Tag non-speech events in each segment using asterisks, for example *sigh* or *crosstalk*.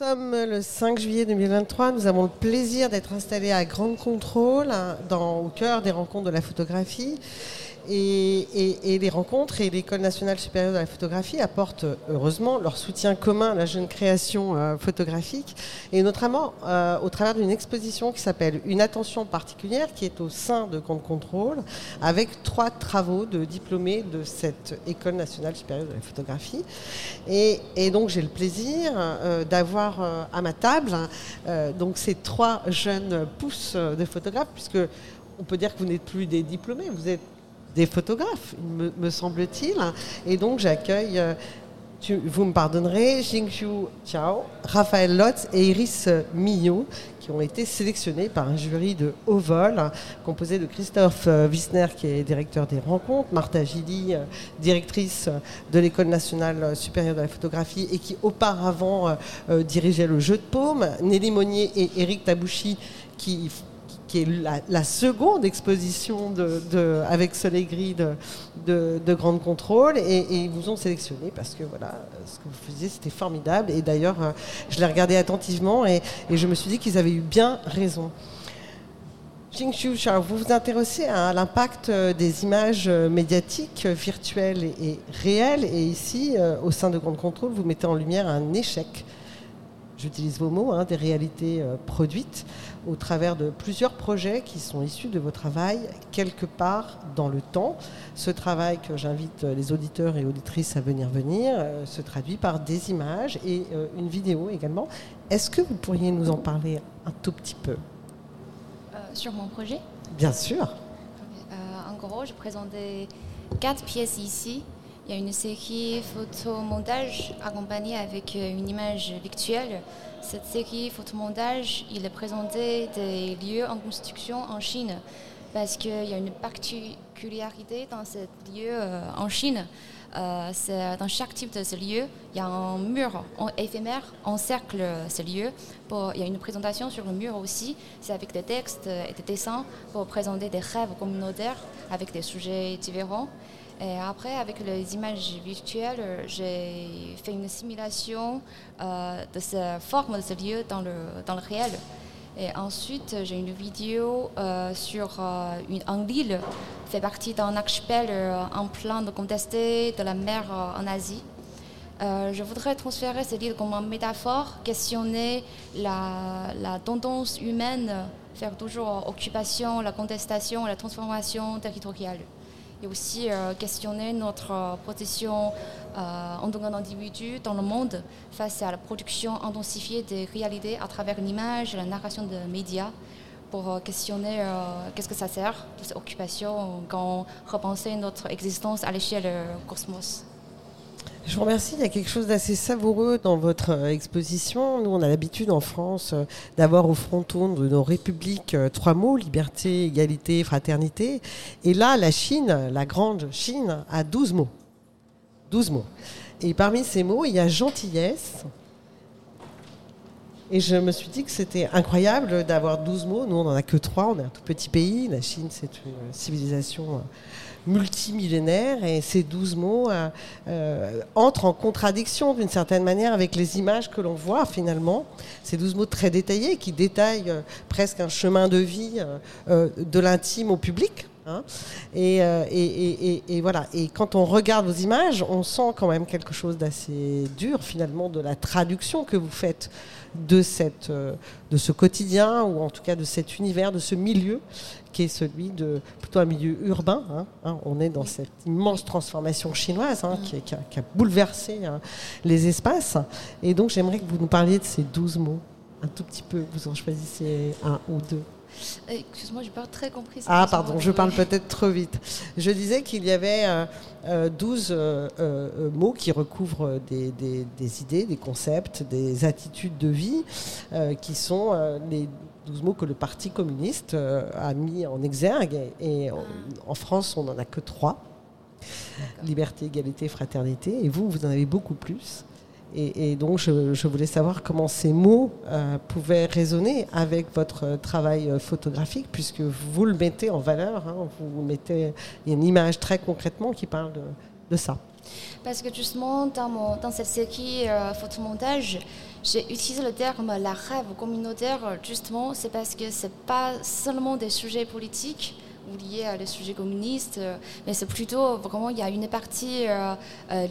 Nous sommes le 5 juillet 2023. Nous avons le plaisir d'être installés à Grande Contrôle, hein, au cœur des rencontres de la photographie. Et, les rencontres et l'École nationale supérieure de la photographie apportent heureusement leur soutien commun à la jeune création euh, photographique, et notamment euh, au travers d'une exposition qui s'appelle Une attention particulière, qui est au sein de Compte Contrôle, avec trois travaux de diplômés de cette École nationale supérieure de la photographie. Et, donc j'ai le plaisir euh, d'avoir à ma table donc ces trois jeunes pousses de photographes, puisque on peut dire que vous n'êtes plus des diplômés, vous êtes des photographes, me, semble-t-il. Et donc j'accueille, euh, vous me pardonnerez, Jingxiu Chao, Raphaël Lotz et Iris Millot, qui ont été sélectionnés par un jury de haut vol, composé de Christophe euh, Wissner, qui est directeur des rencontres, Martha Gilly, euh, directrice de l'École nationale supérieure de la photographie et qui auparavant dirigeait le jeu de paume, Nelly Monnier et Eric Tabouchi, qui qui est la, seconde exposition avec Soleil Gris de, de, Grande Contrôle. Et, ils vous ont sélectionné parce que voilà, ce que vous faisiez, c'était formidable. Et d'ailleurs, euh, je l'ai regardé attentivement et, je me suis dit qu'ils avaient eu bien raison. Xu, vous vous intéressez à l'impact euh, des images euh, médiatiques, virtuelles et, réelles. Et ici, au sein de Grande Contrôle, vous mettez en lumière un échec j'utilise vos mots, hein, des réalités produites au travers de plusieurs projets qui sont issus de vos travail quelque part dans le temps. Ce travail que j'invite les auditeurs et auditrices à venir venir euh, se traduit par des images et euh, une vidéo également. Est-ce que vous pourriez nous en parler un tout petit peu? Euh, Sur mon projet? Bien sûr. en gros, je présentais quatre pièces ici. Il y a une série photomontage accompagnée avec une image virtuelle cette série photomontage, il est présenté des lieux en construction en Chine parce qu'il y a une particularité dans ce lieu euh, en Chine. Euh, dans chaque type de ce lieu, il y a un mur éphémère encercle ce lieu. Il y a une présentation sur le mur aussi, c'est avec des textes et des dessins pour présenter des rêves communautaires avec des sujets différents. Et après, avec les images virtuelles, j'ai fait une simulation euh, de cette forme de ce lieu dans le, dans le réel. Et ensuite, j'ai une vidéo euh, sur euh, une, un île qui fait partie d'un archipel en plein de contesté de la mer en Asie. je voudrais transférer cette île comme une métaphore, questionner la tendance humaine, faire toujours occupation, la contestation, la transformation territoriale et aussi euh, questionner notre euh, position euh, en tant qu'individu dans le monde face à la production intensifiée des réalités à travers l'image, la narration de médias pour questionner qu'est-ce que ça sert, cette occupation, quand repenser notre existence à l'échelle cosmos. Je vous remercie. Il y a quelque chose d'assez savoureux dans votre euh, exposition. Nous, on a l'habitude en France euh, d'avoir au fronton de nos républiques euh, trois mots liberté, égalité, fraternité. Et là, la Chine, la grande Chine, a douze mots. Douze mots. Et parmi ces mots, il y a gentillesse. Et je me suis dit que c'était incroyable d'avoir douze mots. Nous, on n'en a que trois. On est un tout petit pays. La Chine, c'est une civilisation multimillénaire et ces douze mots euh, euh, entrent en contradiction d'une certaine manière avec les images que l'on voit finalement. Ces douze mots très détaillés qui détaillent euh, presque un chemin de vie de l'intime au public. Hein. Et, et, et, voilà. Et quand on regarde vos images, on sent quand même quelque chose d'assez dur finalement de la traduction que vous faites de, cette, de ce quotidien ou en tout cas de cet univers, de ce milieu qui est celui de plutôt un milieu urbain. Hein, hein. on est dans cette immense transformation chinoise hein, qui, a, bouleversé les espaces. Et donc j'aimerais que vous nous parliez de ces douze mots, un tout petit peu. Vous en choisissez un ou deux. Euh, excuse-moi, je n'ai pas très compris. Ah, pardon, je parle peut-être trop vite. Je disais qu'il y avait euh, 12 euh, euh, mots qui recouvrent des, des, idées, des concepts, des attitudes de vie, qui sont les 12 mots que le Parti communiste euh, a mis en exergue. Et, en, France, on n'en a que trois. Liberté, égalité, fraternité. Et vous, vous en avez beaucoup plus. Et, donc, je, voulais savoir comment ces mots euh, pouvaient résonner avec votre travail euh, photographique, puisque vous le mettez en valeur. Hein. vous mettez une image très concrètement qui parle de, ça. Parce que justement, dans, cette série photomontage, J'ai utilisé le terme la rêve communautaire, justement, c'est parce que ce n'est pas seulement des sujets politiques ou liés à des sujets communistes, mais c'est plutôt vraiment, il y a une partie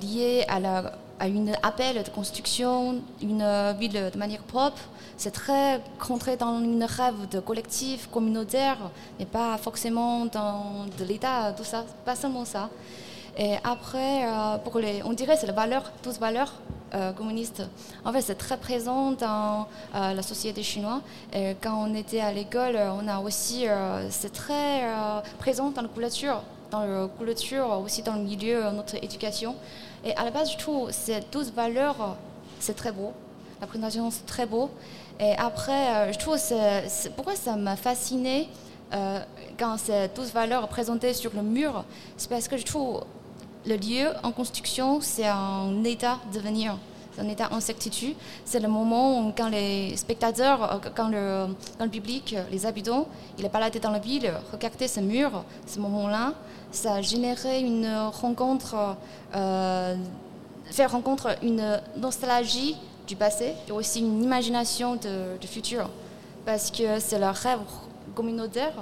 liée à la à une appel de construction, une ville de manière propre. C'est très contré dans une rêve de collectif, communautaire, mais pas forcément dans de l'État, tout ça, pas seulement ça. Et après, euh, pour les, on dirait c'est les valeurs, toutes valeurs euh, communistes. En fait, c'est très présent dans euh, la société chinoise. Et quand on était à l'école, on a aussi, c'est très présent dans la culture, dans la culture, aussi dans le milieu de notre éducation. Et à la base, je trouve ces 12 valeurs, c'est très beau. La présentation, c'est très beau. Et après, euh, je trouve, c'est, pourquoi ça m'a fasciné euh, quand ces 12 valeurs présentées sur le mur C'est parce que je trouve le lieu en construction, c'est un état de venir. C'est un état en certitude. C'est le moment où, quand les spectateurs, euh, quand le, public, les habitants, il est baladé dans la ville, regarder ce mur, ce moment-là, ça a une rencontre, euh, faire rencontre une nostalgie du passé et aussi une imagination du futur. Parce que c'est leur rêve communautaire,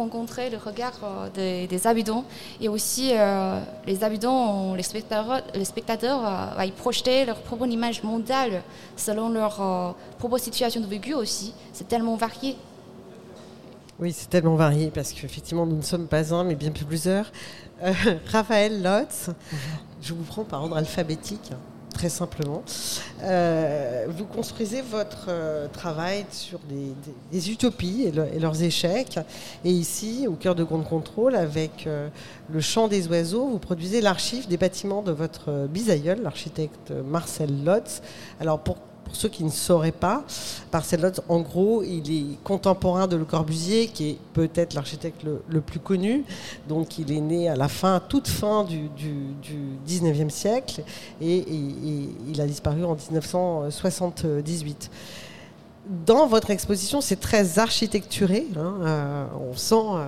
rencontrer le regard euh, des, habitants et aussi euh, les habitants, les spectateurs, les spectateurs euh, y projeter leur propre image mondiale selon leur propre situation de vécu aussi. C'est tellement varié. Oui, c'est tellement varié parce qu'effectivement, nous ne sommes pas un, mais bien plusieurs. Euh, *laughs* Raphaël Lotz, je vous prends par ordre alphabétique, très simplement. Euh, vous construisez votre euh, travail sur des, utopies et, leurs échecs. Et ici, au cœur de Grand Contrôle, avec le chant des oiseaux, vous produisez l'archive des bâtiments de votre bisaïeul, l'architecte Marcel Lotz. Alors, pour pour ceux qui ne sauraient pas, Lotz, en gros, il est contemporain de Le Corbusier, qui est peut-être l'architecte le, plus connu. Donc, il est né à la fin, toute fin du, du, 19e siècle, et, il a disparu en 1978 dans votre exposition, c'est très architecturé. Hein, euh, on sent euh,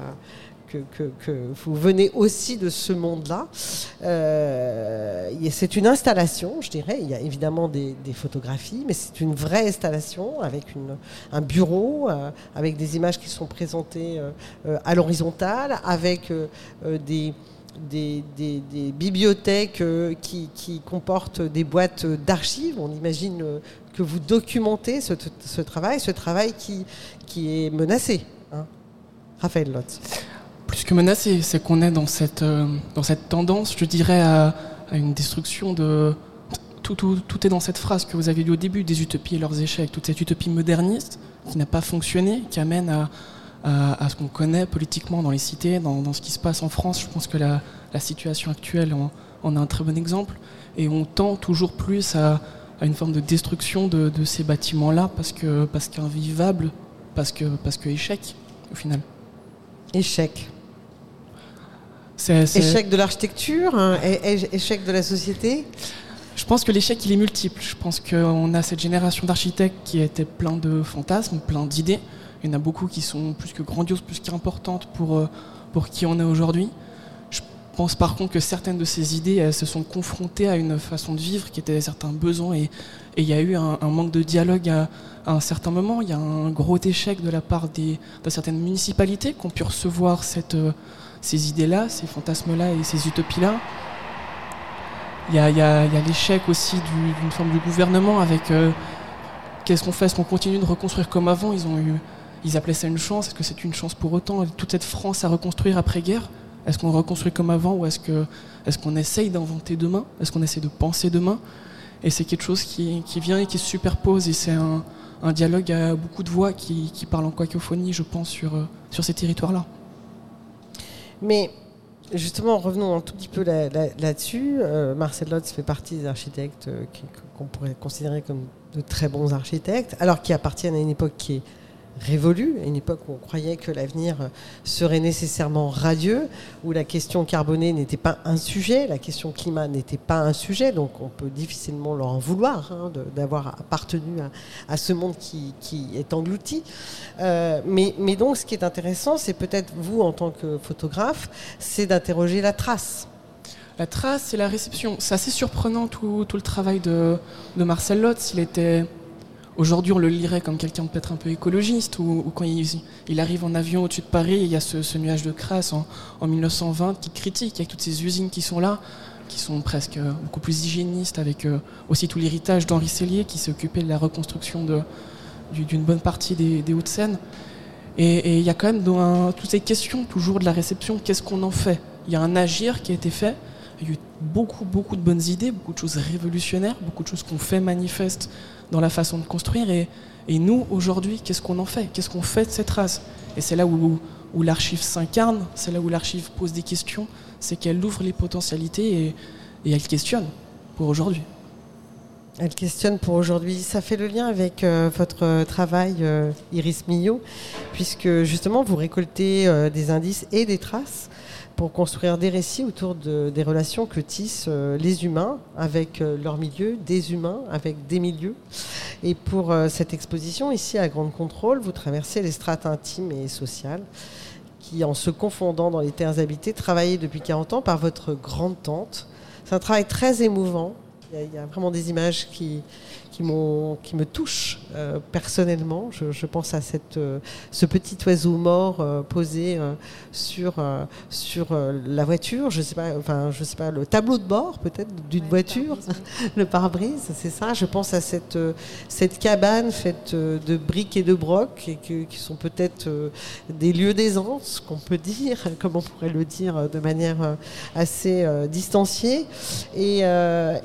que, vous venez aussi de ce monde-là. Euh, c'est une installation, je dirais. Il y a évidemment des, photographies, mais c'est une vraie installation avec un bureau, euh, avec des images qui sont présentées euh, à l'horizontale, avec des, bibliothèques qui, comportent des boîtes d'archives. On imagine que vous documentez ce, travail, ce travail qui, qui est menacé. Hein. Raphaël Lotz plus que menacé, c'est qu'on est dans cette, euh, dans cette tendance, je dirais, à, une destruction de. Tout, tout, tout, est dans cette phrase que vous avez lue au début, des utopies et leurs échecs, toute cette utopie moderniste qui n'a pas fonctionné, qui amène à, à, ce qu'on connaît politiquement dans les cités, dans, dans, ce qui se passe en France. Je pense que la, la situation actuelle en, en, a un très bon exemple. Et on tend toujours plus à, à une forme de destruction de, de ces bâtiments-là parce qu'invivables, parce que, parce que au final. Échec. Échec de l'architecture, hein, échec de la société Je pense que l'échec, il est multiple. Je pense qu'on a cette génération d'architectes qui était plein de fantasmes, plein d'idées. Il y en a beaucoup qui sont plus que grandioses, plus qu'importantes pour, euh, pour qui on est aujourd'hui. Je pense par contre que certaines de ces idées elles se sont confrontées à une façon de vivre qui était certains besoins et, il y a eu un, manque de dialogue à, un certain moment. Il y a un gros échec de la part des, de certaines municipalités qui ont pu recevoir cette, euh, ces idées-là, ces fantasmes-là et ces utopies-là. Il y a, l'échec aussi d'une forme de gouvernement avec euh, qu'est-ce qu'on fait Est-ce qu'on continue de reconstruire comme avant? Ils ont eu, ils appelaient ça une chance. Est-ce que c'est une chance pour autant? Toute cette France à reconstruire après-guerre Est-ce qu'on reconstruit comme avant ou est-ce qu'on essaye d'inventer demain? Est-ce qu'on essaie de penser demain? Et c'est quelque chose qui, vient et qui se superpose et c'est un, dialogue à beaucoup de voix qui, qui parlent en quacophonie, je pense, sur, euh, sur ces territoires-là. Mais justement, revenons un tout petit peu là-dessus. Euh, Marcel Lotz fait partie des architectes euh, qu'on pourrait considérer comme de très bons architectes, alors qui appartiennent à une époque qui est révolue, à une époque où on croyait que l'avenir serait nécessairement radieux, où la question carbonée n'était pas un sujet, la question climat n'était pas un sujet, donc on peut difficilement leur en vouloir hein, d'avoir appartenu à, ce monde qui, est englouti. Euh, mais, mais donc ce qui est intéressant, c'est peut-être vous en tant que photographe, c'est d'interroger la trace. La trace et la réception. C'est assez surprenant tout, tout le travail de, de Marcel Lotz. Il était Aujourd'hui, on le lirait comme quelqu'un peut-être un peu écologiste, ou, quand il, arrive en avion au-dessus de Paris, il y a ce, nuage de crasse en, 1920 qui critique, avec toutes ces usines qui sont là, qui sont presque beaucoup plus hygiénistes, avec euh, aussi tout l'héritage d'Henri Cellier qui s'est occupé de la reconstruction d'une bonne partie des, Hauts-de-Seine. Et, il y a quand même dans toutes ces questions toujours de la réception, qu'est-ce qu'on en fait? Il y a un agir qui a été fait, il y a eu beaucoup, beaucoup de bonnes idées, beaucoup de choses révolutionnaires, beaucoup de choses qu'on fait manifestes dans la façon de construire. Et, nous, aujourd'hui, qu'est-ce qu'on en fait? Qu'est-ce qu'on fait de cette race? Et c'est là où, où l'archive s'incarne, c'est là où l'archive pose des questions, c'est qu'elle ouvre les potentialités et, elle questionne pour aujourd'hui. Elle questionne pour aujourd'hui. Ça fait le lien avec euh, votre travail, euh, Iris Millot, puisque justement vous récoltez euh, des indices et des traces pour construire des récits autour des relations que tissent euh, les humains avec euh, leur milieu, des humains avec des milieux. Et pour euh, cette exposition, ici à Grande Contrôle, vous traversez les strates intimes et sociales qui, en se confondant dans les terres habitées, travaillées depuis 40 ans par votre grande-tante. C'est un travail très émouvant. Il y, a, vraiment des images qui, qui, qui me touchent euh, personnellement. Je, pense à cette, euh, ce petit oiseau mort euh, posé sur, sur la voiture, je sais pas, enfin, je sais pas, le tableau de bord peut-être d'une voiture, *laughs* le pare-brise, c'est ça. Je pense à cette, cette cabane faite de briques et de brocs et qui sont peut-être des lieux d'aisance, qu'on peut dire, *laughs* comme on pourrait le dire de manière assez distanciée. Et,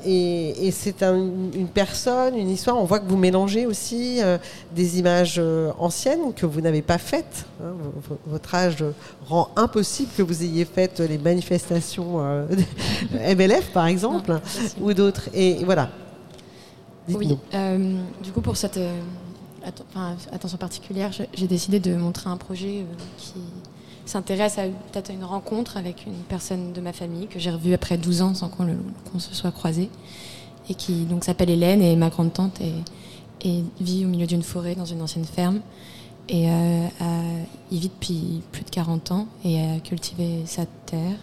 et, et c'est une personne, une histoire. On voit que vous mélangez aussi euh, des images euh, anciennes que vous n'avez pas faites. Hein. votre âge rend impossible que vous ayez fait les manifestations MLF, euh, *laughs* par exemple, ou d'autres. Et voilà. Oui. du coup, pour cette attention particulière, j'ai décidé de montrer un projet qui s'intéresse à peut-être une rencontre avec une personne de ma famille que j'ai revue après 12 ans sans qu'on se soit croisés et qui donc s'appelle Hélène et ma grande tante et, vit au milieu d'une forêt dans une ancienne ferme et euh, vit depuis plus de 40 ans et a cultivé sa terre,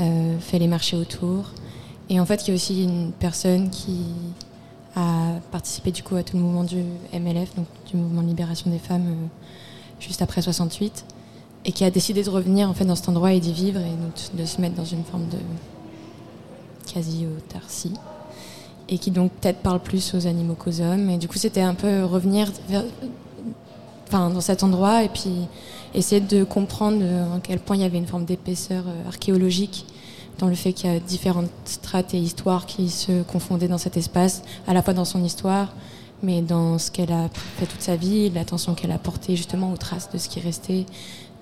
euh, fait les marchés autour et en fait il y a aussi une personne qui a participé du coup à tout le mouvement du MLF, donc du mouvement de libération des femmes euh, juste après 68 et qui a décidé de revenir en fait dans cet endroit et d'y vivre et de se mettre dans une forme de quasi-autarcie et qui donc peut-être parle plus aux animaux qu'aux hommes. Et du coup, c'était un peu revenir enfin, dans cet endroit et puis essayer de comprendre euh, à quel point il y avait une forme d'épaisseur euh, archéologique dans le fait qu'il y a différentes strates et histoires qui se confondaient dans cet espace, à la fois dans son histoire, mais dans ce qu'elle a fait toute sa vie, l'attention qu'elle a portée justement aux traces de ce qui restait,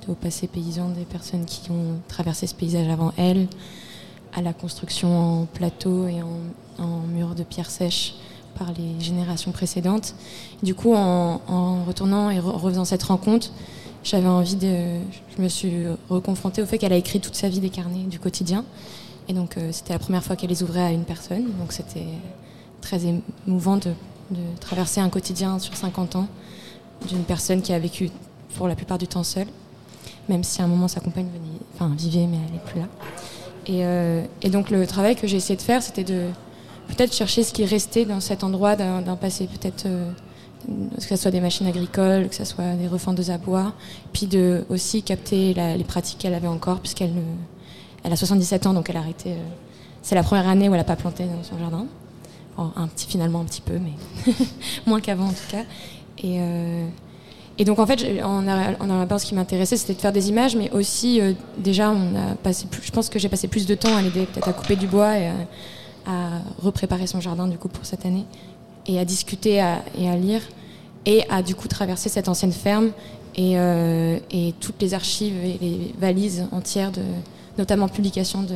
au passé paysan des personnes qui ont traversé ce paysage avant elle, à la construction en plateau et en, en mur de pierre sèche par les générations précédentes. Du coup, en, retournant et refaisant cette rencontre, j'avais envie de. Je me suis reconfrontée au fait qu'elle a écrit toute sa vie des carnets du quotidien. Et donc, euh, c'était la première fois qu'elle les ouvrait à une personne. Donc, c'était très émouvant de, traverser un quotidien sur 50 ans d'une personne qui a vécu pour la plupart du temps seule, même si à un moment sa compagne venait, enfin, vivait, mais elle n'est plus là. Et, euh, et, donc, le travail que j'ai essayé de faire, c'était de peut-être chercher ce qui restait dans cet endroit d'un passé, peut-être euh, que ce soit des machines agricoles, que ce soit des refendeuses à bois, puis de aussi capter les pratiques qu'elle avait encore, puisqu'elle elle a 77 ans, donc elle a arrêté. Euh, c'est la première année où elle n'a pas planté dans son jardin. un petit, finalement un petit peu, mais *laughs* moins qu'avant en tout cas. Et, et donc en fait, en a ce qui m'intéressait, c'était de faire des images, mais aussi déjà, on a passé plus, je pense que j'ai passé plus de temps à l'aider peut-être à couper du bois et à repréparer son jardin du coup pour cette année et à discuter et à lire et à du coup traverser cette ancienne ferme et, euh, et toutes les archives et les valises entières de notamment publications de,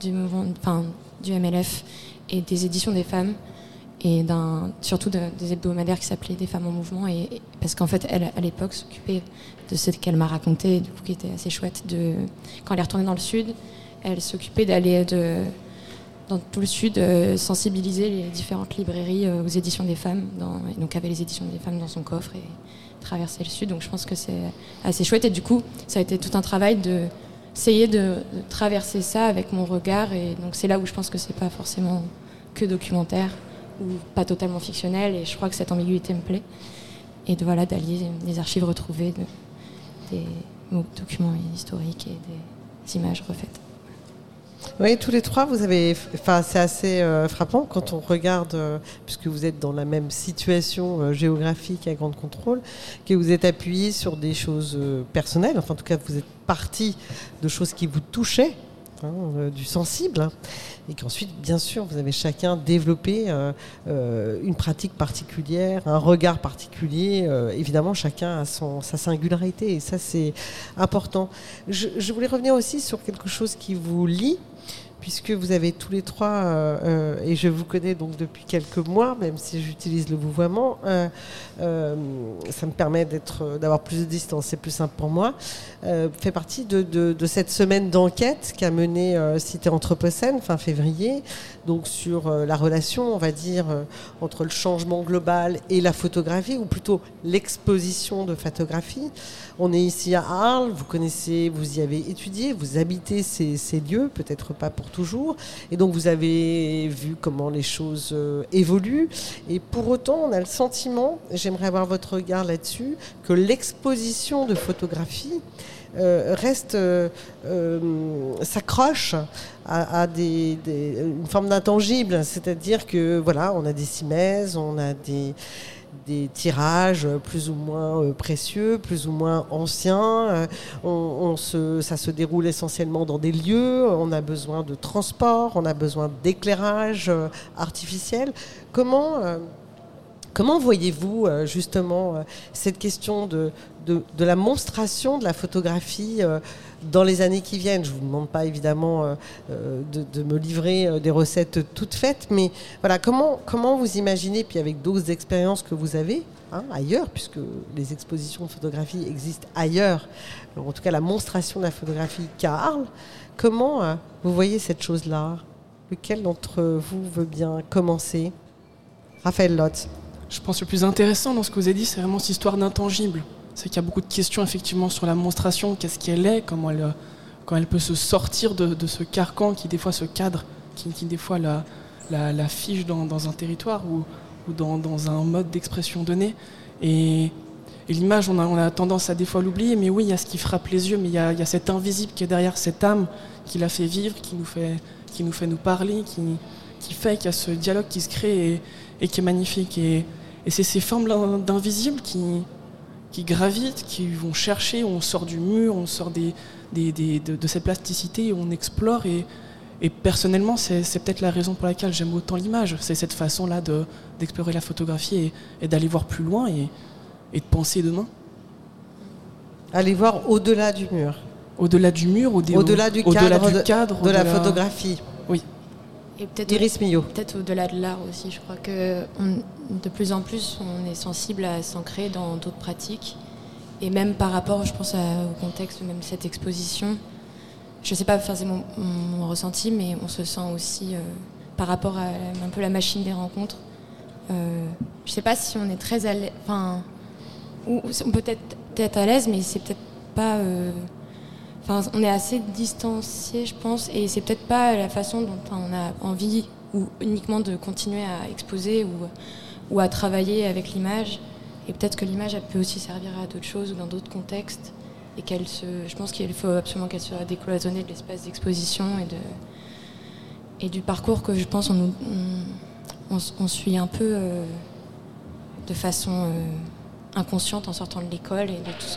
du enfin, du MLF et des éditions des femmes et surtout des hebdomadaires qui s'appelaient des femmes en mouvement et, parce qu'en fait elle à l'époque s'occupait de ce qu'elle m'a raconté du coup qui était assez chouette de quand elle est retournée dans le sud elle s'occupait d'aller de dans tout le sud, euh, sensibiliser les différentes librairies euh, aux éditions des femmes. Dans, et donc avait les éditions des femmes dans son coffre et traverser le sud. Donc je pense que c'est assez chouette. Et du coup, ça a été tout un travail de essayer de, traverser ça avec mon regard. Et donc c'est là où je pense que c'est pas forcément que documentaire ou pas totalement fictionnel. Et je crois que cette ambiguïté me plaît. Et de voilà d'allier des archives retrouvées, des documents historiques et des images refaites. Oui, tous les trois, vous avez. Enfin, c'est assez euh, frappant quand on regarde, euh, puisque vous êtes dans la même situation euh, géographique à Grande Contrôle, que vous êtes appuyé sur des choses personnelles. Enfin, en tout cas, vous êtes parti de choses qui vous touchaient, hein, du sensible. Hein, et qu'ensuite, bien sûr, vous avez chacun développé une pratique particulière, un regard particulier. évidemment, chacun a son, sa singularité et ça, c'est important. Je, je, voulais revenir aussi sur quelque chose qui vous lie puisque vous avez tous les trois, euh, euh, et je vous connais donc depuis quelques mois, même si j'utilise le vouvoiement, euh, ça me permet d'avoir plus de distance, c'est plus simple pour moi, fait partie de, cette semaine d'enquête qu'a menée Cité Anthropocène fin février, donc sur la relation, on va dire, entre le changement global et la photographie, ou plutôt l'exposition de photographie. On est ici à Arles, vous connaissez, vous y avez étudié, vous habitez ces, lieux, peut-être pas pour toujours, et donc vous avez vu comment les choses euh, évoluent. Et pour autant, on a le sentiment, j'aimerais avoir votre regard là-dessus, que l'exposition de photographie euh, reste, euh, s'accroche à, des, une forme d'intangible, c'est-à-dire que voilà, on a des cimaises, on a des des tirages plus ou moins euh, précieux, plus ou moins anciens. Euh, ça se déroule essentiellement dans des lieux. On a besoin de transport, on a besoin d'éclairage euh, artificiel. Comment, voyez-vous justement cette question de, la monstration de la photographie dans les années qui viennent. Je ne vous demande pas évidemment euh, euh, de, me livrer euh, des recettes toutes faites, mais voilà, comment, comment vous imaginez, puis avec d'autres expériences que vous avez hein, ailleurs, puisque les expositions de photographie existent ailleurs, en tout cas la monstration de la photographie qu'à Arles, comment vous voyez cette chose-là? Lequel d'entre vous veut bien commencer? Raphaël Lotz. Je pense que le plus intéressant dans ce que vous avez dit, c'est vraiment cette histoire d'intangible c'est qu'il y a beaucoup de questions effectivement sur la monstration, qu'est-ce qu'elle est, comment elle, quand elle peut se sortir de, ce carcan qui des fois se cadre, qui, des fois la, la, fige dans, un territoire ou, ou dans, un mode d'expression donné. Et, l'image, on a, on a, tendance à des fois l'oublier, mais oui, il y a ce qui frappe les yeux, mais il y a, il y a cet invisible qui est derrière cette âme qui la fait vivre, qui nous fait, qui nous, fait nous parler, qui, qui fait qu'il y a ce dialogue qui se crée et, qui est magnifique. Et, et c'est ces formes d'invisible qui, qui gravitent, qui vont chercher, on sort du mur, on sort des, de, cette plasticité, on explore. Et, et personnellement, c'est peut-être la raison pour laquelle j'aime autant l'image. C'est cette façon-là d'explorer la photographie et, d'aller voir plus loin et, et, de penser demain. Aller voir au-delà du mur. Au-delà du mur, au-delà du, cadre, du cadre de, la photographie. Oui. Et peut-être Peut-être au-delà de l'art aussi. Je crois que de plus en plus, on est sensible à s'ancrer dans d'autres pratiques. Et même par rapport, je pense, au contexte même cette exposition, je ne sais pas, c'est mon, ressenti, mais on se sent aussi, euh, par rapport à un peu la machine des rencontres, euh, je ne sais pas si on est très à l'aise, enfin, on peut être, être à l'aise, mais c'est peut-être pas... Euh, on est assez distancié, je pense, et c'est peut-être pas la façon dont on a envie ou uniquement de continuer à exposer ou, à travailler avec l'image. Et peut-être que l'image, peut aussi servir à d'autres choses ou dans d'autres contextes. Et qu'elle se, je pense qu'il faut absolument qu'elle soit décloisonnée de l'espace d'exposition et, du parcours que je pense on, on, suit un peu euh, de façon euh, inconsciente en sortant de l'école et de tout ce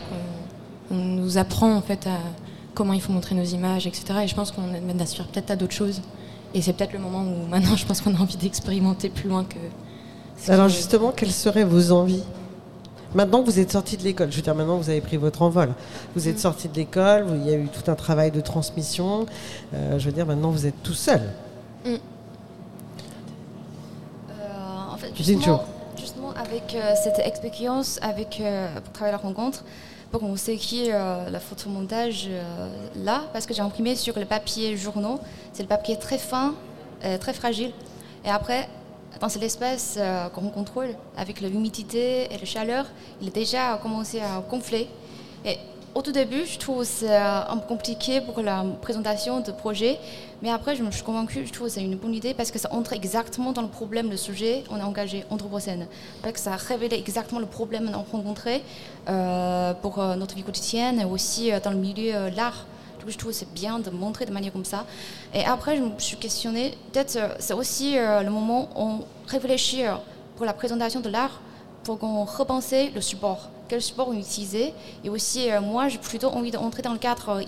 qu'on nous apprend en fait à, comment il faut montrer nos images, etc. Et je pense qu'on aspire peut-être à d'autres choses. Et c'est peut-être le moment où *laughs* maintenant je pense qu'on a envie d'expérimenter plus loin que. Alors justement, quelles seraient vos envies? Maintenant que vous êtes sorti de l'école, je veux dire maintenant vous avez pris votre envol, vous êtes mm. sorti de l'école, il y a eu tout un travail de transmission, euh, je veux dire maintenant vous êtes tout seul. Mm. Euh, en fait, justement, justement avec euh, cette expérience, avec, pour travailler la rencontre, C'est qui euh, le photomontage euh, là, parce que j'ai imprimé sur le papier journaux. C'est le papier très fin, euh, très fragile. Et après, dans cet espace qu'on contrôle, avec l'humidité et la chaleur, il a déjà commencé à gonfler. Et au tout début, je trouve c'est un peu compliqué pour la présentation de projet, mais après, je me suis convaincue, je trouve c'est une bonne idée parce que ça entre exactement dans le problème, le sujet, on a engagé Anthropocène. Parce que ça a révélé exactement le problème qu'on a rencontré euh, pour euh, notre vie quotidienne et aussi euh, dans le milieu de l'art. Du coup, je trouve c'est bien de montrer de manière comme ça. Et après, je me suis questionnée, peut-être c'est aussi le moment où on réfléchit pour la présentation de l'art, pour qu'on repense le support. Quel support on utilisait Et aussi, moi, j'ai plutôt envie d'entrer dans le cadre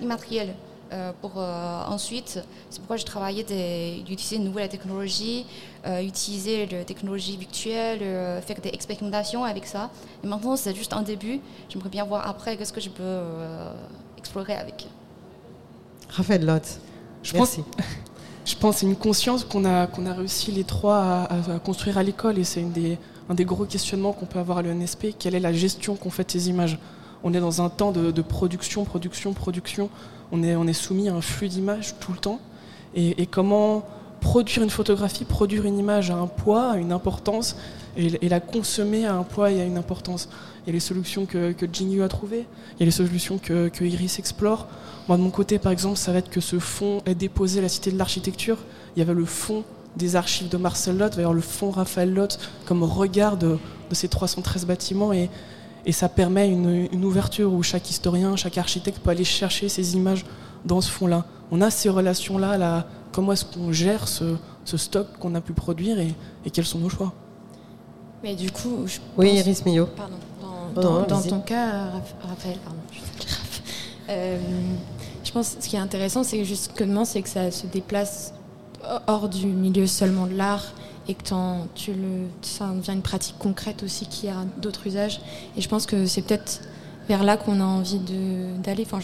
immatériel. Euh, pour euh, ensuite, c'est pourquoi j'ai travaillé d'utiliser une nouvelle technologie, euh, utiliser la technologie virtuelle, faire des expérimentations avec ça. Et maintenant, c'est juste un début. J'aimerais bien voir après qu'est-ce que je peux explorer avec. Raphaël Lotte, je Merci. Pense, *laughs* je pense c'est une conscience qu'on a, qu'on a réussi les trois à, construire à l'école et c'est une des, un des gros questionnements qu'on peut avoir à l'ENSP. Quelle est la gestion qu'on fait de ces images? On est dans un temps de, production, production, production on est, on est soumis à un flux d'images tout le temps. Et, comment produire une photographie, produire une image à un poids, à une importance, et, la consommer à un poids et à une importance. Il y a les solutions que, que a trouvées, il y a les solutions que, Iris explore. Moi, de mon côté, par exemple, ça va être que ce fonds est déposé à la Cité de l'Architecture. Il y avait le fond des archives de Marcel Lotte, il y avoir le fond Raphaël Lotte comme regard de, de ces 313 bâtiments. Et, et ça permet une, ouverture où chaque historien, chaque architecte peut aller chercher ces images dans ce fond-là. On a ces relations-là, là, comment est-ce qu'on gère ce, stock qu'on a pu produire et, quels sont nos choix? Mais du coup, je oui, Iris Millot. Pardon. Dans, oh ton cas, Raphaël, pardon. Euh, je pense que ce qui est intéressant, c'est justement c'est que ça se déplace hors du milieu seulement de l'art et que ça devient une pratique concrète aussi qui a d'autres usages. Et je pense que c'est peut-être vers là qu'on a envie d'aller. Enfin,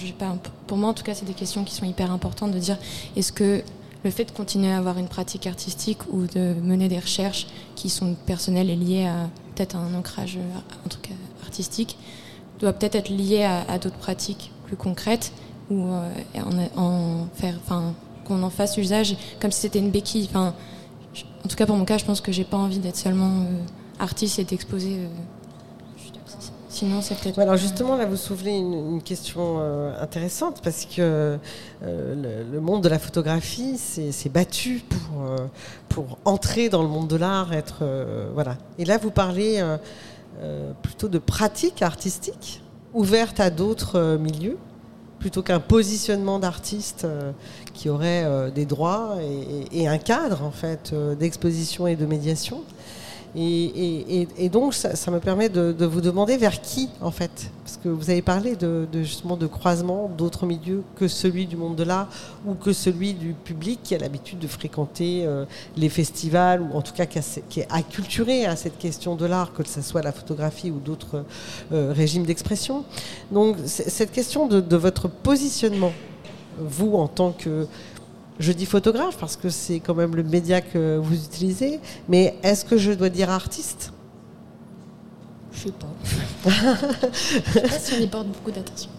pour moi, en tout cas, c'est des questions qui sont hyper importantes de dire est-ce que le fait de continuer à avoir une pratique artistique ou de mener des recherches qui sont personnelles et liées à peut-être un ancrage en tout cas artistique doit peut-être être lié à, d'autres pratiques plus concrètes ou euh, en, en, faire, qu'on en fasse usage comme si c'était une béquille. En tout cas, pour mon cas, je pense que j'ai pas envie d'être seulement euh, artiste et d'exposer. Euh, sinon, c'est peut-être. alors justement, là, vous soulevez une, question euh, intéressante parce que le, monde de la photographie s'est battu pour entrer dans le monde de l'art, être voilà. Et là, vous parlez plutôt de pratique artistique ouverte à d'autres milieux plutôt qu'un positionnement d'artiste qui aurait euh, des droits et, un cadre en fait euh, d'exposition et de médiation. Et, donc, ça, me permet de, vous demander vers qui, en fait? Parce que vous avez parlé de, justement de croisement d'autres milieux que celui du monde de l'art ou que celui du public qui a l'habitude de fréquenter euh, les festivals ou en tout cas qui, est acculturé à cette question de l'art, que ce soit la photographie ou d'autres euh, régimes d'expression. Donc, cette question de votre positionnement, vous en tant que je dis photographe parce que c'est quand même le média que vous utilisez, mais est-ce que je dois dire artiste? Je sais pas. *laughs* je sais pas si on y porte beaucoup d'attention.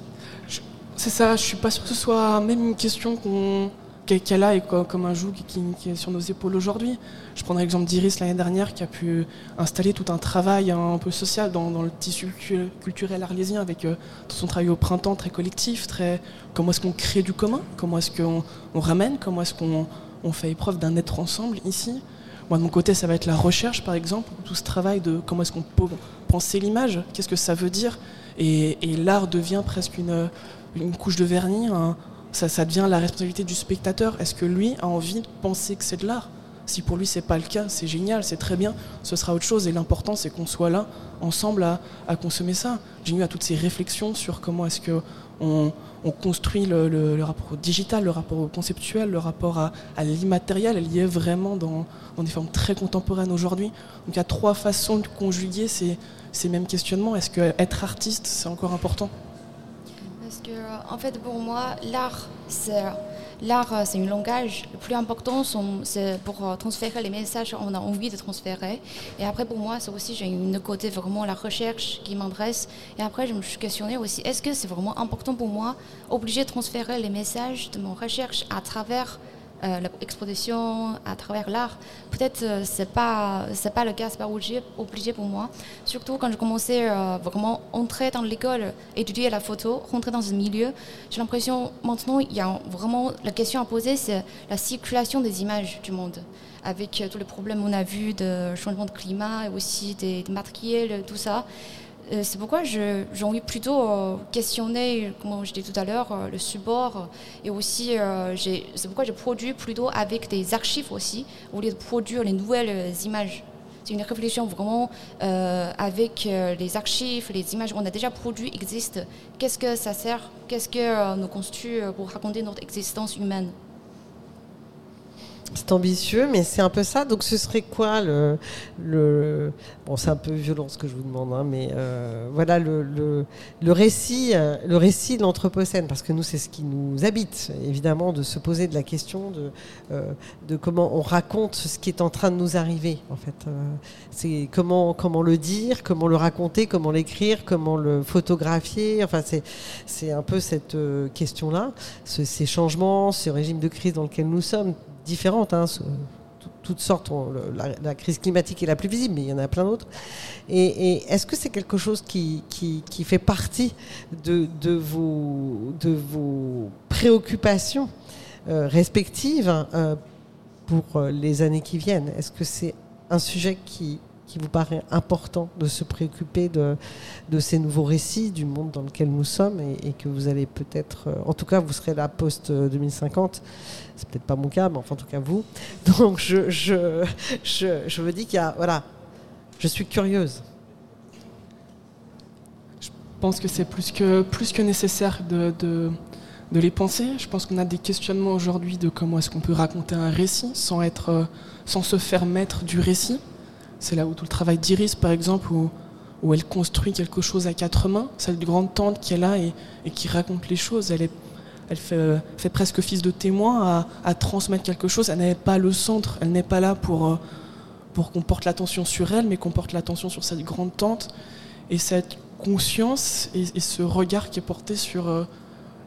C'est ça, je suis pas sûr que ce soit même une question qu'on qu'elle a et comme un joug qui, est sur nos épaules aujourd'hui. Je prendrai l'exemple d'Iris l'année dernière qui a pu installer tout un travail un peu social dans, le tissu culturel arlésien avec euh, son travail au printemps très collectif, très comment est-ce qu'on crée du commun, comment est-ce qu'on ramène, comment est-ce qu'on on fait épreuve d'un être ensemble ici? Moi de mon côté ça va être la recherche par exemple, tout ce travail de comment est-ce qu'on peut penser l'image, qu'est-ce que ça veut dire? Et, l'art devient presque une couche de vernis, ça, devient la responsabilité du spectateur. Est-ce que lui a envie de penser que c'est de l'art? Si pour lui c'est pas le cas, c'est génial, c'est très bien, ce sera autre chose. Et l'important c'est qu'on soit là ensemble à, consommer ça. J'ai eu à toutes ces réflexions sur comment est-ce que on, construit le, rapport au digital, le rapport au conceptuel, le rapport à, l'immatériel. Elle y est vraiment dans, des formes très contemporaines aujourd'hui. Donc il y a trois façons de conjuguer ces, ces mêmes questionnements. Est-ce que être artiste c'est encore important? Parce que, en fait, pour moi, l'art, c'est l'art, c'est un langage. Le plus important, c'est pour euh, transférer les messages qu'on a envie de transférer. Et après, pour moi, c'est aussi, j'ai une côté vraiment la recherche qui m'intéresse. Et après, je me suis questionnée aussi, est-ce que c'est vraiment important pour moi, obligé de transférer les messages de mon recherche à travers l'exposition à travers l'art. Peut-être euh, c'est pas c'est pas le cas, c'est pas obligé, pour moi. Surtout quand je commençais vraiment entrer dans l'école, étudier la photo, rentrer dans ce milieu, j'ai l'impression maintenant il y a vraiment la question à poser, c'est la circulation des images du monde avec tous les problèmes qu'on a vus de changement de climat et aussi des, des matériels, tout ça. Euh, c'est pourquoi j'ai envie plutôt euh, questionner, comme je disais tout à l'heure, euh, le support. Et aussi, c'est pourquoi je produis plutôt avec des archives aussi, au lieu de produire les nouvelles images. C'est une réflexion vraiment avec les archives, les images qu'on a déjà produites existent. Qu'est-ce que ça sert? Qu'est-ce que nous constitue pour raconter notre existence humaine? C'est ambitieux, mais c'est un peu ça. Donc, ce serait quoi le. le... Bon, c'est un peu violent ce que je vous demande, hein, mais euh, voilà le, le, le, récit, euh, le récit de l'Anthropocène, parce que nous, c'est ce qui nous habite, évidemment, de se poser de la question de, euh, de comment on raconte ce qui est en train de nous arriver, en fait. c'est comment, comment le dire, comment le raconter, comment l'écrire, comment le photographier. Enfin, c'est, un peu cette question-là, ces changements, ce régime de crise dans lequel nous sommes différentes, hein, toutes sortes. la, crise climatique est la plus visible, mais il y en a plein d'autres. Et, est-ce que c'est quelque chose qui, qui, fait partie de, de, vos, de vos préoccupations euh, respectives euh, pour euh, les années qui viennent? Est-ce que c'est un sujet qui, qui vous paraît important de se préoccuper de, ces nouveaux récits du monde dans lequel nous sommes et, que vous allez peut-être, euh, en tout cas vous serez là post-2050, c'est peut-être pas mon cas, mais enfin en tout cas vous. *laughs* Donc je, je, je, je me dis qu'il y a, voilà, je suis curieuse. Je pense que c'est plus que, plus que nécessaire de, de, de les penser. Je pense qu'on a des questionnements aujourd'hui de comment est-ce qu'on peut raconter un récit sans, être, euh, sans se faire mettre du récit. C'est là où tout le travail d'Iris, par exemple, où, où, elle construit quelque chose à quatre mains, celle grande tante qui est là et, qui raconte les choses. Elle, elle fait, presque fils de témoin à, à transmettre quelque chose. Elle n'est pas le centre, elle n'est pas là pour, euh, pour qu'on porte l'attention sur elle, mais qu'on porte l'attention sur cette grande tante. Et cette conscience et, ce regard qui est porté sur euh,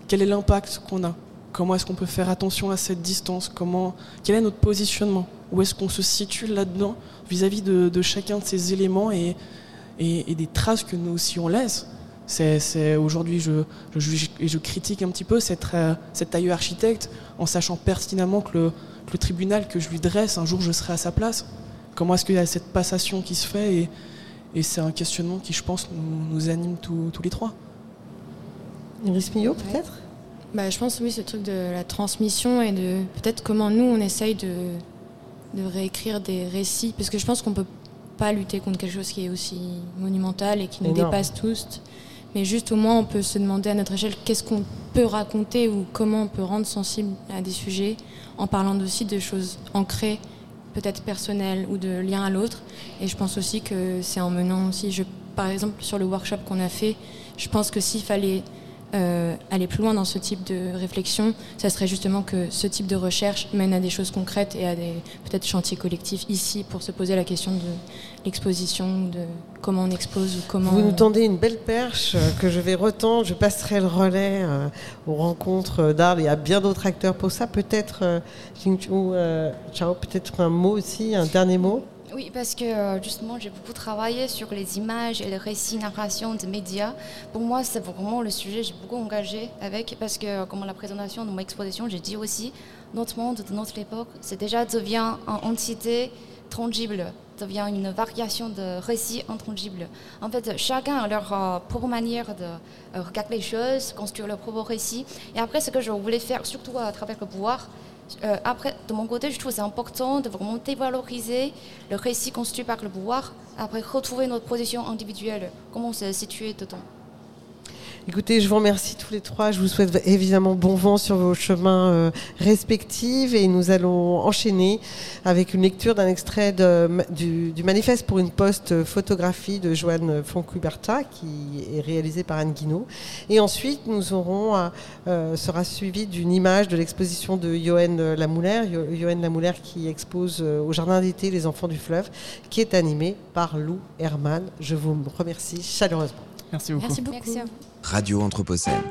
quel est l'impact qu'on a? Comment est-ce qu'on peut faire attention à cette distance? Comment, Quel est notre positionnement? Où est-ce qu'on se situe là-dedans vis-à-vis de, chacun de ces éléments et, et, des traces que nous aussi on laisse. C'est, aujourd'hui, je, je, je, critique un petit peu cette, euh, cet tailleur architecte en sachant pertinemment que le, le, tribunal que je lui dresse, un jour je serai à sa place. Comment est-ce qu'il y a cette passation qui se fait et, et c'est un questionnement qui, je pense, nous, nous anime tous, tous les trois. Iris Millot, peut-être? Bah, Je pense, oui, ce truc de la transmission et de peut-être comment nous, on essaye de, de réécrire des récits, parce que je pense qu'on peut pas lutter contre quelque chose qui est aussi monumental et qui nous dépasse tous. Mais juste au moins, on peut se demander à notre échelle qu'est-ce qu'on peut raconter ou comment on peut rendre sensible à des sujets en parlant aussi de choses ancrées, peut-être personnelles ou de liens à l'autre. Et je pense aussi que c'est en menant aussi, je, par exemple, sur le workshop qu'on a fait, je pense que s'il fallait euh, aller plus loin dans ce type de réflexion, ça serait justement que ce type de recherche mène à des choses concrètes et à des peut-être chantiers collectifs ici pour se poser la question de l'exposition, de comment on expose ou comment. Vous nous tendez une belle perche euh, que je vais retendre. Je passerai le relais euh, aux rencontres d'Arles et à bien d'autres acteurs pour ça. Peut-être, Ciao, peut-être un mot aussi, un dernier mot? Oui, parce que euh, justement, j'ai beaucoup travaillé sur les images et les récits, narration des médias. Pour moi, c'est vraiment le sujet, j'ai beaucoup engagé avec, parce que, euh, comme la présentation de mon exposition, j'ai dit aussi, notre monde de notre époque, c'est déjà devient une entité tangible, devient une variation de récits intangibles. En fait, chacun a leur euh, propre manière de regarder les choses, construire leur propre récit. Et après, ce que je voulais faire, surtout à travers le pouvoir, euh, après, de mon côté, je trouve c'est important de vraiment dévaloriser le récit construit par le pouvoir, après retrouver notre position individuelle, comment se situer dedans? Écoutez, je vous remercie tous les trois. Je vous souhaite évidemment bon vent sur vos chemins euh, respectifs et nous allons enchaîner avec une lecture d'un extrait du, manifeste pour une post-photographie de Joanne Foncuberta qui est réalisé par Anne Guinaud. Et ensuite, nous aurons, euh, sera suivi d'une image de l'exposition de Johan Lamouler, Johan Lamouler qui expose euh, au Jardin d'été Les Enfants du Fleuve, qui est animé par Lou Herman. Je vous remercie chaleureusement. Merci beaucoup. Merci beaucoup. Radio Anthropocène.